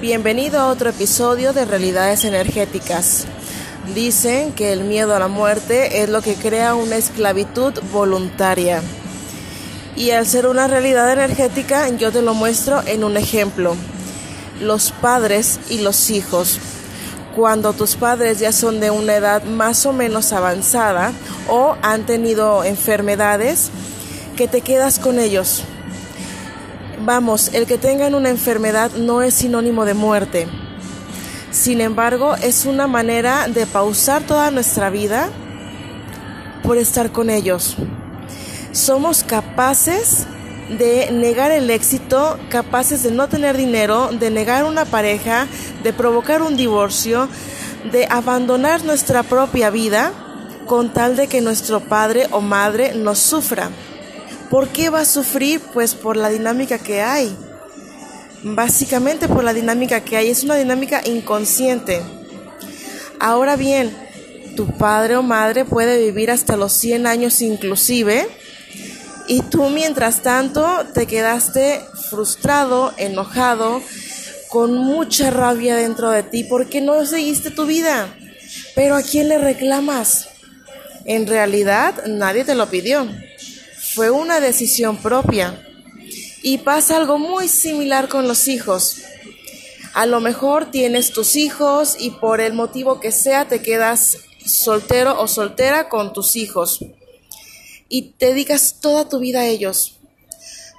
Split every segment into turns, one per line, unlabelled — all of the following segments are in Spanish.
Bienvenido a otro episodio de Realidades Energéticas. Dicen que el miedo a la muerte es lo que crea una esclavitud voluntaria. Y al ser una realidad energética, yo te lo muestro en un ejemplo. Los padres y los hijos. Cuando tus padres ya son de una edad más o menos avanzada o han tenido enfermedades, que te quedas con ellos Vamos, el que tengan una enfermedad no es sinónimo de muerte. Sin embargo, es una manera de pausar toda nuestra vida por estar con ellos. Somos capaces de negar el éxito, capaces de no tener dinero, de negar una pareja, de provocar un divorcio, de abandonar nuestra propia vida con tal de que nuestro padre o madre nos sufra. ¿Por qué va a sufrir? Pues por la dinámica que hay. Básicamente por la dinámica que hay. Es una dinámica inconsciente. Ahora bien, tu padre o madre puede vivir hasta los 100 años inclusive. Y tú mientras tanto te quedaste frustrado, enojado, con mucha rabia dentro de ti porque no seguiste tu vida. Pero ¿a quién le reclamas? En realidad nadie te lo pidió fue una decisión propia. Y pasa algo muy similar con los hijos. A lo mejor tienes tus hijos y por el motivo que sea te quedas soltero o soltera con tus hijos y te dedicas toda tu vida a ellos.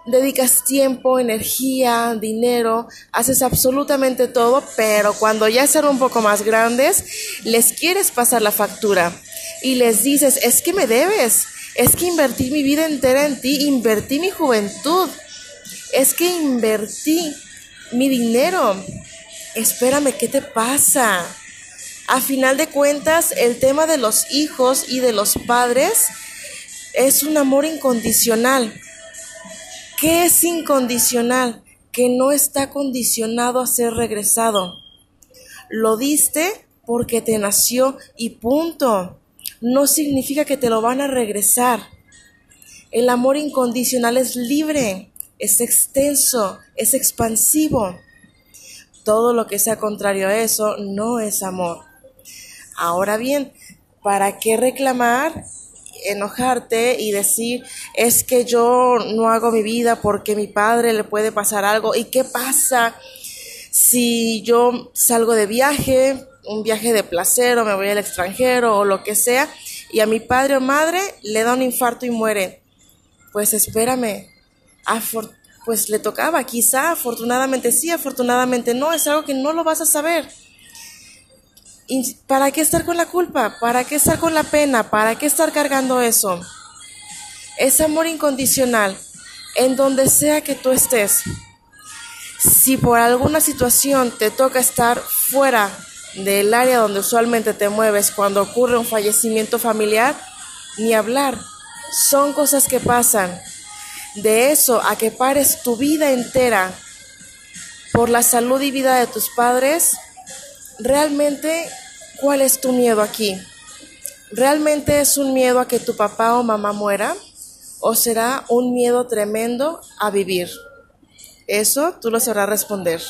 Dedicas tiempo, energía, dinero, haces absolutamente todo, pero cuando ya son un poco más grandes, les quieres pasar la factura y les dices, es que me debes, es que invertí mi vida entera en ti, invertí mi juventud. Es que invertí mi dinero. Espérame, ¿qué te pasa? A final de cuentas, el tema de los hijos y de los padres es un amor incondicional. ¿Qué es incondicional? Que no está condicionado a ser regresado. Lo diste porque te nació y punto no significa que te lo van a regresar. El amor incondicional es libre, es extenso, es expansivo. Todo lo que sea contrario a eso no es amor. Ahora bien, ¿para qué reclamar, enojarte y decir, es que yo no hago mi vida porque mi padre le puede pasar algo? ¿Y qué pasa si yo salgo de viaje un viaje de placer o me voy al extranjero o lo que sea y a mi padre o madre le da un infarto y muere. Pues espérame, pues le tocaba, quizá, afortunadamente sí, afortunadamente no, es algo que no lo vas a saber. ¿Y ¿Para qué estar con la culpa? ¿Para qué estar con la pena? ¿Para qué estar cargando eso? Es amor incondicional, en donde sea que tú estés. Si por alguna situación te toca estar fuera del área donde usualmente te mueves cuando ocurre un fallecimiento familiar, ni hablar. Son cosas que pasan. De eso a que pares tu vida entera por la salud y vida de tus padres, realmente, ¿cuál es tu miedo aquí? ¿Realmente es un miedo a que tu papá o mamá muera? ¿O será un miedo tremendo a vivir? Eso tú lo sabrás responder.